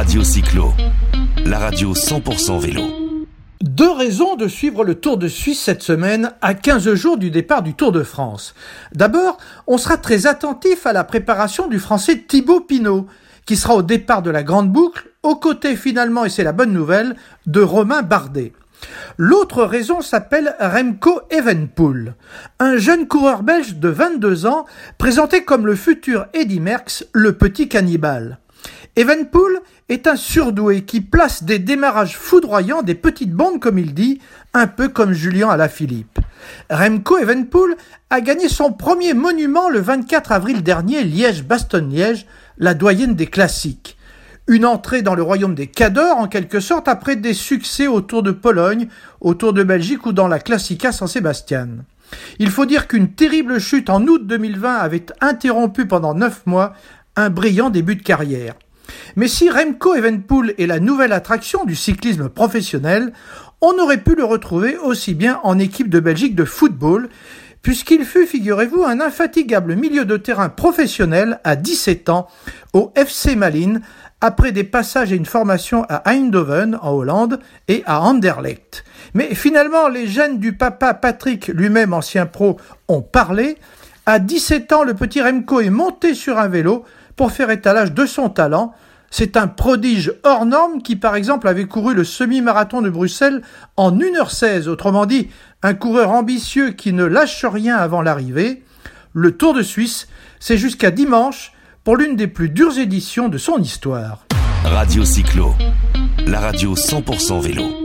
Radio Cyclo, la radio 100% vélo. Deux raisons de suivre le Tour de Suisse cette semaine à 15 jours du départ du Tour de France. D'abord, on sera très attentif à la préparation du français Thibaut Pinot, qui sera au départ de la Grande Boucle, aux côtés finalement, et c'est la bonne nouvelle, de Romain Bardet. L'autre raison s'appelle Remco Evenpool, un jeune coureur belge de 22 ans présenté comme le futur Eddy Merckx, le petit cannibale. Evenpool est un surdoué qui place des démarrages foudroyants des petites bombes comme il dit, un peu comme Julien Alaphilippe. Remco Evenpool a gagné son premier monument le 24 avril dernier, Liège-Bastogne-Liège, la doyenne des classiques. Une entrée dans le royaume des cadors, en quelque sorte, après des succès autour de Pologne, autour de Belgique ou dans la Classica San Sébastien. Il faut dire qu'une terrible chute en août 2020 avait interrompu pendant neuf mois brillant début de carrière. Mais si Remco Evenpool est la nouvelle attraction du cyclisme professionnel, on aurait pu le retrouver aussi bien en équipe de Belgique de football, puisqu'il fut, figurez-vous, un infatigable milieu de terrain professionnel à 17 ans au FC Malines, après des passages et une formation à Eindhoven en Hollande et à Anderlecht. Mais finalement, les gènes du papa Patrick, lui-même ancien pro, ont parlé. À 17 ans, le petit Remco est monté sur un vélo pour faire étalage de son talent. C'est un prodige hors norme qui, par exemple, avait couru le semi-marathon de Bruxelles en 1h16. Autrement dit, un coureur ambitieux qui ne lâche rien avant l'arrivée. Le Tour de Suisse, c'est jusqu'à dimanche pour l'une des plus dures éditions de son histoire. Radio Cyclo, la radio 100% vélo.